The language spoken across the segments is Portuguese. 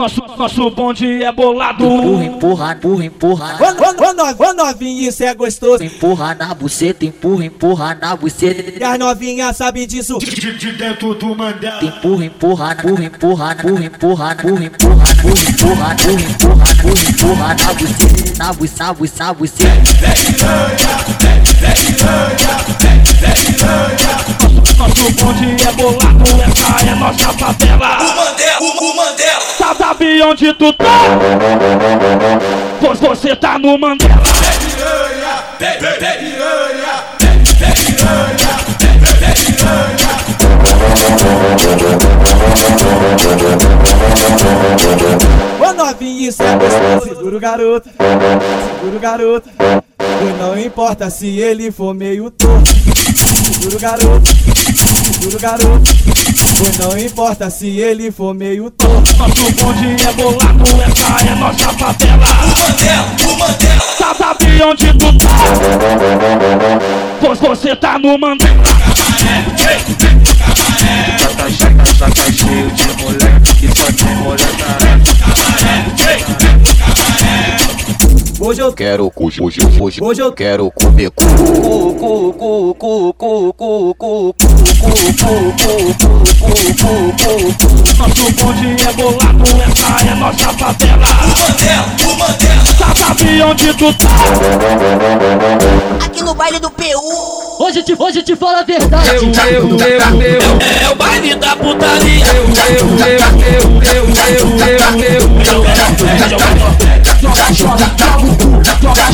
Nosso, nosso bonde é bolado. Empurra, empurra, empurra, empurra. Ô, ô, novinha, isso é gostoso. Empurra na buceta, empurra, empurra na buceta. E as novinhas sabem disso. De, de dentro do Mandela. Empurra, empurra, empurra, empurra, empurra, empurra, empurra, empurra, empurra, empurra, empurra, empurra, empurra na buceta, na buceta, na buceta, na buceta. Nosso bonde é bolado. Essa é nossa favela. Onde tu tá? Pois você tá no Mandela. Ô novinha, isso é gostoso. Segura o garoto. Segura o garoto. E não importa se ele for meio torto. Segura o garoto. Segura o garoto. E não importa se ele for meio torto. Nosso bonde é bolado. Essa é nossa favela. O Mandela, o Mandela. Tá, sabe onde tu tá? Pois você tá no Mandela. Tá cheio, tá, cheio de moleque que só tem Hoje eu Quero hoje, hoje, hoje, Hoje eu- quero comer cu. Cu, cu, cu, cu, cu, cu, cu, cu, Nosso bonde é bolado. Essa é nossa favela. O Mandela, o Mandela. Tá, sabe onde tu tá? aqui no baile do PU. Hoje te, hoje te falo a verdade. Eu, eu, eu, eu, É o baile da putaria. eu, eu, eu, eu, eu, eu, eu, eu.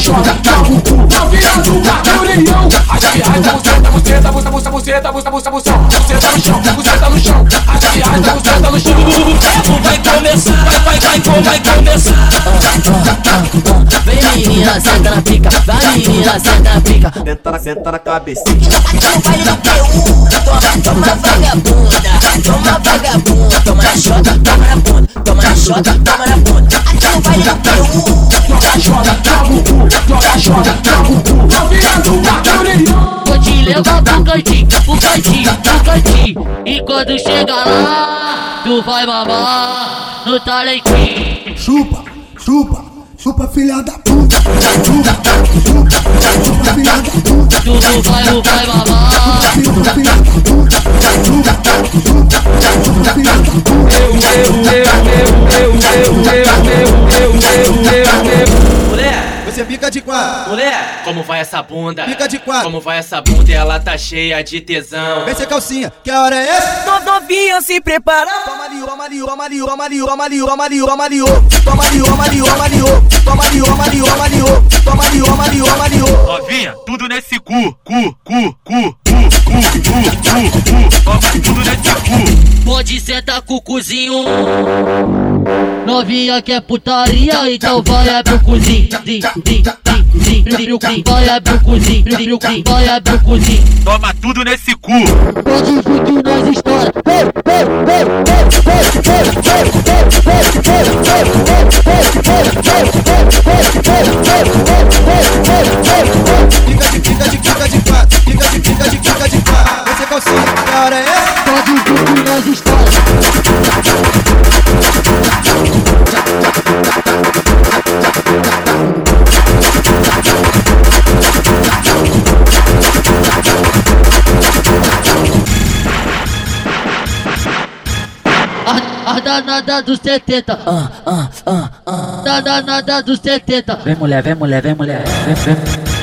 O vai começar. Vai, vai, vai, vai começar. Vem menina, senta na pica. Vai menina, senta na pica. Aqui no baile do PU. Toma, toma vagabunda. Toma vagabunda. Quando chega lá, tu vai mamar no talentinho. Chupa, chupa, chupa filha da puta. Chupa, chupa, chupa filha da puta. Tu não vai, não vai mamar. Como vai essa bunda? fica de quatro. Como vai essa bunda? Ela tá cheia de tesão. Vem sem calcinha, que a hora é essa? No- Novinha se prepara. Toma ali, toma ali, toma ali, toma ali, toma ali, toma ali, toma ali, toma ali, toma ali, toma ali, toma ali, toma ali, toma ali, toma ali, toma ali, toma ali, Novinha, tudo nesse cu, cu, cu, cu, cu, cu, cu, cu, cu. Toma tudo nesse cu. Pode sentar com o cozinho. Novinha quer putaria, então vai abrir o cozinho. Vai abrir o cozinho. Vai abrir o cozinho. Toma tudo nesse cu. Pode vir que nós estoura. A, danada dos 70. Ah, ah, ah, ah. Da danada dos 70. Vem mulher, vem mulher, vem mulher. Vem, vem,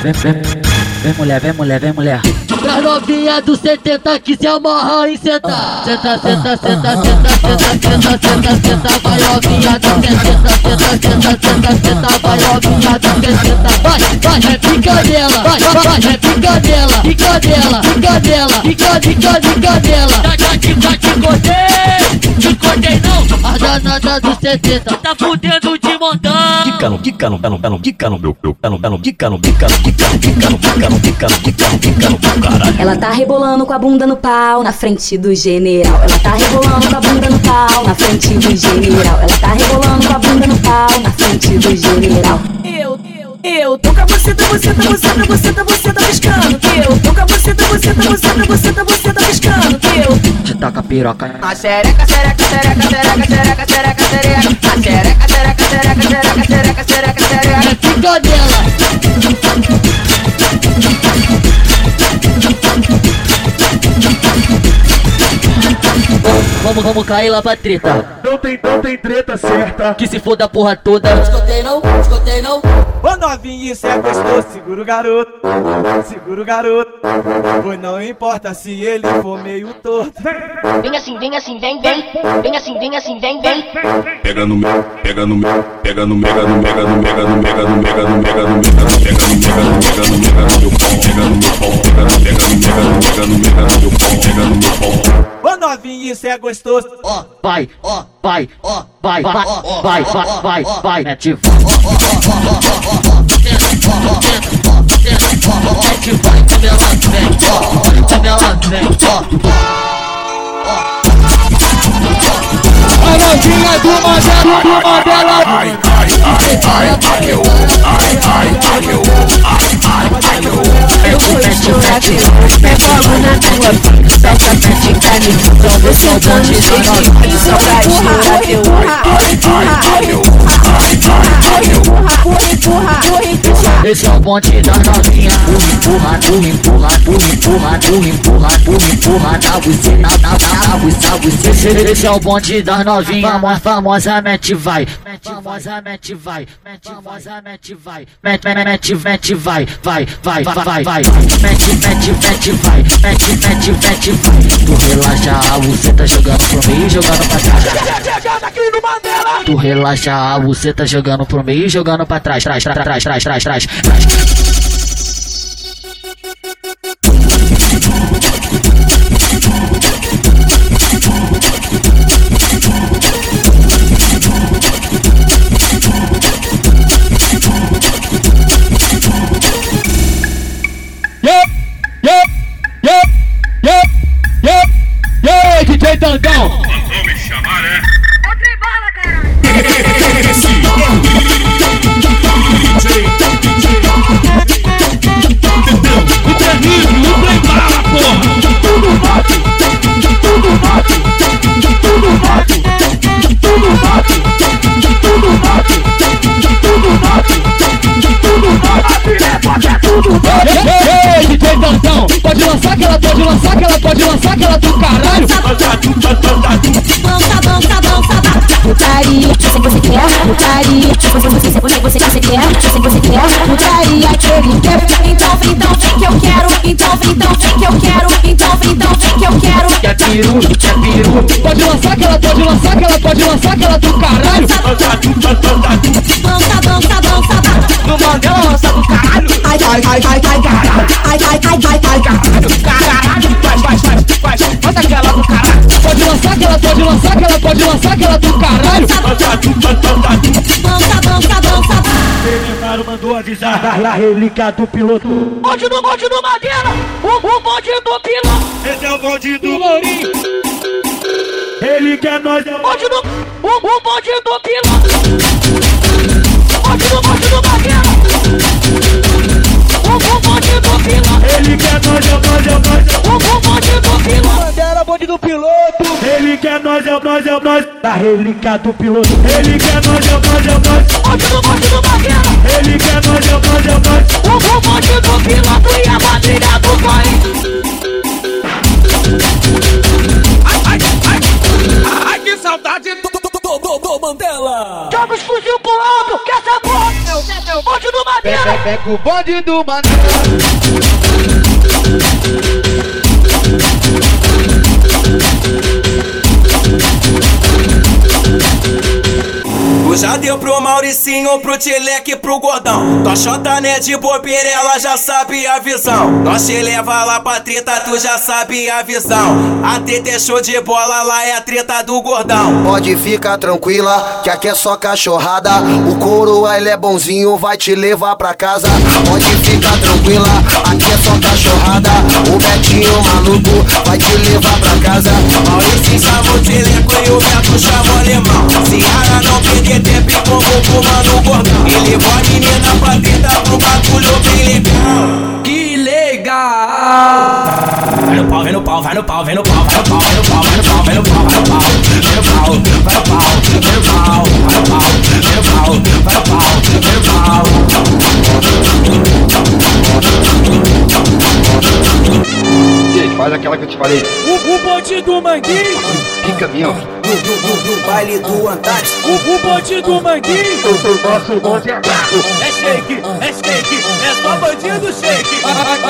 vem, vem. Vem mulher, vem mulher, vem mulher. Pra novinha dos 70 que se amarra em sentar. Senta, senta, senta, senta, senta, senta, senta, senta. Vai novinha dos 70. Senta, senta, senta, senta. Vai novinha dos 70. Vai, vai, é pica dela. Vai, vai, é pica dela. Pica dela, pica danada dos 70. Tá fudendo de montão. Quicano, quicano, belo, belo, quicano, meu, meu, belo, belo, quicano, quicano, quicano, quicano, quicano, quicano, quicano, quicano, meu caralho. Ela tá rebolando com a bunda no pau na frente do general. Ela tá rebolando com a bunda no pau na frente do general. Ela tá rebolando com a bunda no pau na frente do general. Eu, eu, eu tô com a buceta, buceta, buceta, buceta, buceta piscando. Eu tô com a buceta, buceta, buceta, buceta, buceta piscando. Eu taca piroca. A xereca, xereca, xereca, xereca, xereca, xereca, xereca. A xereca, xereca, xereca, xereca, xereca, xereca, xereca. Fica dela. Vamos, vamos cair lá pra treta. Não tem, não tem treta certa. Que se for da porra toda. Escutei não, escutei não. Ô novinho, isso é gostoso, segura o garoto, segura o garoto. Pois não importa se ele for meio torto. Vem assim, vem assim, vem, vem. Vem assim, vem assim, vem, vem. Pega no meu, pega no meu, pega no mega, no mega, no mega, no mega, no mega, no mega, no mega, no mega, no mega, no mega, no mega, no meu pau, pega no meu pau, pega no mega, no mega, no mega, no mega, no meu pau, pega no meu pau. Ô novinho, isso é gostoso. Ó, vai, ó, vai, ó, vai, vai, vai, vai, vai, vai, mete Mete vai, come ela vem, ó, come ela vem, ó. A novinha do Mandela, do Mandela. Ai, ai, ai, ai, ai, eu, ai, ai, ai, eu, ai, ai, ai, eu. Mete, mete, mete, mete a mão na tua pica, solta pra ficar no então você é o bonde do novinho, só pra estourar Esse é o bonde da novinha. Empurra, empurra, empurra, empurra, empurra, empurra, empurra, empurra, na bucina, na, na, na bucina, Esse, esse é o bonde das novinhas. Famo- Famosa mete vai. Famosa mete vai. Famosa mete vai. Mete, mete, mete, mete vai. Vai, vai, vai, vai, vai. Mete, mete, mete vai. Mete, mete, mete vai. Tu relaxa a buceta jogando pro meio, jogando pra trás. Tu relaxa a buceta jogando pro meio, jogando pra trás. Trás, trás, trás, trás, trás, trás. Like putaria. Você, você, é, você, você, você quer, Se é. você quer putaria que ele quer. Então, então, que eu quero. Então, então, que eu quero. Então, então, que eu quero. Que Quer piru, é piru. É pode lançar que ela pode lançar que ela pode lançar que ela do caralho. Dança, dança, dança, dança. No Mandela lança do caralho. Ai, ai, ai, ai, ai, caralho. Ai, ai, ai, ai, ai, caralho. Caralho, vai, vai, vai, vai Manda aquela do caralho. Pode lançar aquela, pode lançar aquela, pode lançar aquela do caralho. dança, dança, dança. Elementário mandou avisar da relíquia do piloto. Bonde do bonde do Madeira, o, o bonde do piloto. Esse é o bonde do Lourinho. Ele quer nós, é o Bonde do, o, o bonde do piloto. Bonde do bonde do Madeira. O, o bonde do piloto. Ele quer nós, é o nós, é o nós. O, o bonde do piloto. Bonde do piloto. Ele quer nós, é o nós, é o nós. Da relíquia do piloto. Ele quer nós, é o nós, é o nós. Bonde do bonde do Madeira. Ele quer nós, é o nós, é o nós. O, bonde do piloto e a bandeira do pai. Ai, que saudade do, do, do, Mandela. Joga os fuzil pro alto, que essa porra é o- é o bonde do Madeira. Pega o bonde do Mandela. Já deu pro Mauricinho, pro Tileque, pro Gordão. Tua chota né de bobeira, ela já sabe a visão. Nós te leva lá pra treta, tu já sabe a visão. A treta é show de bola, lá é a treta do Gordão. Pode ficar tranquila, que aqui é só cachorrada. O coroa ele é bonzinho, vai te levar pra casa. Pode ficar tranquila, aqui é só cachorrada. O Betinho maluco vai te levar pra casa. Maurício chamou o Tileco e o Beto chamou como o mano Gordão. E levou a menina pra treta pro bagulho bem legal. Que legal! vai no pau, vem no pau, vai no pau, vem no pau, vai no pau, vai no pau, vai no pau, vem no pau, vai no pau, vem no pau, vai no pau, vem no pau, vai no pau, vem no pau, vai no pau, vem no pau. Gente, faz aquela que eu te falei. O, o bonde do manguinho. Pica mesmo. No baile do Antares. O, o bonde do manguinho. Nosso bonde é É shake, é shake, é só bandido shake.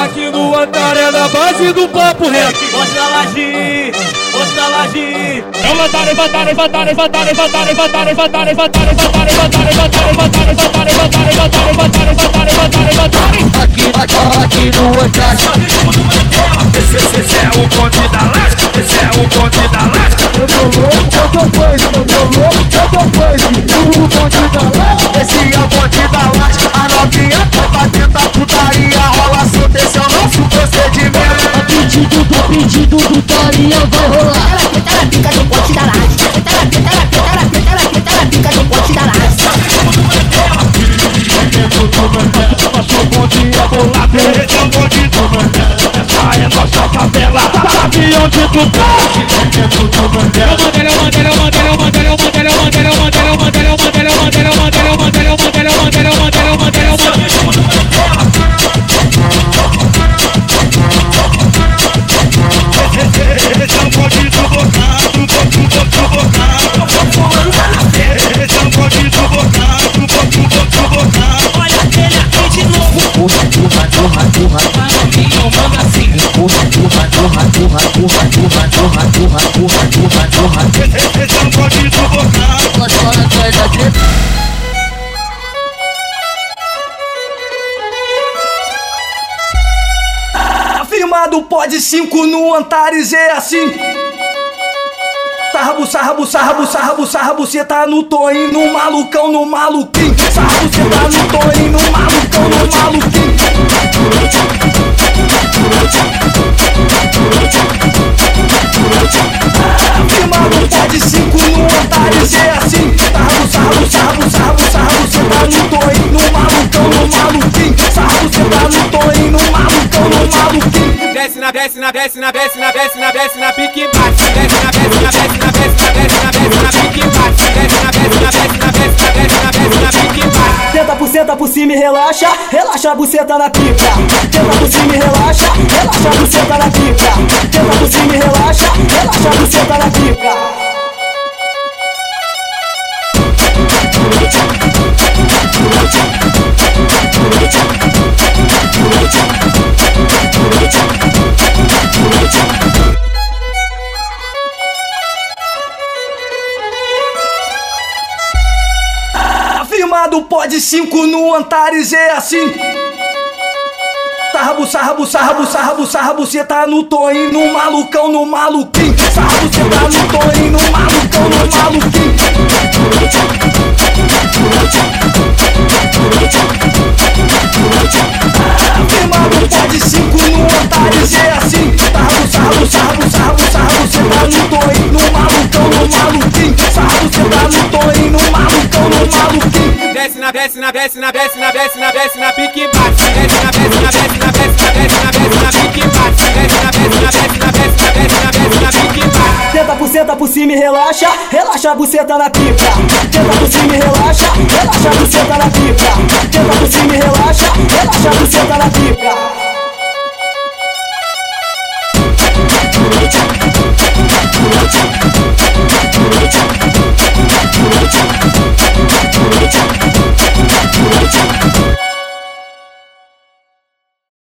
Aqui no Antar é na base do papo reto. Mostra a laje, mostra a laje. É levantar, levantar, levantar, levantar, levantar, levantar, levantar, levantar, levantar, levantar, levantar, levantar, levantar, levantar, levantar, levantar, levantar, levantar. Aqui, aqui, aqui no Antar. Esse, pedido do do Torinha vai rolar. Ela pica do pote da laje. Ela pica, ela pica, ela pica, ela pica, ela pica do pote da laje. Nosso bonde é bolado, esse é o bonde do Mandela. Essa é nossa favela, sabe onde tu tá? Cinco no Antares é assim. Sarrabu, sarrabu, sarrabu, sarrabu, sarrabu, cê tá no toim, no malucão, no maluquinho. Sarrabu, cê tá no toim, no malucão, no maluquinho. Que maluco pode cinco no Antares é assim. Sarrabu, sarrabu, sarrabu, sarrabu, cê tá no toim, no malucão, no maluquinho. Sarrabu, cê tá no toim. Desce na, desce na, desce na, desce na, desce na, desce na, pique bate. Desce na, desce na, desce na, desce na, desce na, desce na, pique bate. Desce na, desce na, desce na, desce na, desce na, desce na, pique bate. Tenta por centa por cima e relaxa, relaxa a buceta na pica. Tenta por cima e relaxa, relaxa a buceta na pica. Tenta por cima e relaxa, relaxa a buceta na pica. Antares é assim. Sarrabo, sarrabo, sarrabo, sarrabo, sarrabo, cê tá no toinho, no malucão, no maluquinho. Sarrabo, cê tá no toinho, no malucão, no maluquinho. na desce na desce na desce na desce na desce na pique bate desce na desce na desce na desce na desce na desce na pique bate desce na desce na desce na desce na desce na desce na pique bate tenta buceta por cima e relaxa relaxa a buceta na pica tenta por cima e relaxa relaxa a buceta na pica tenta por cima e relaxa relaxa a buceta na pica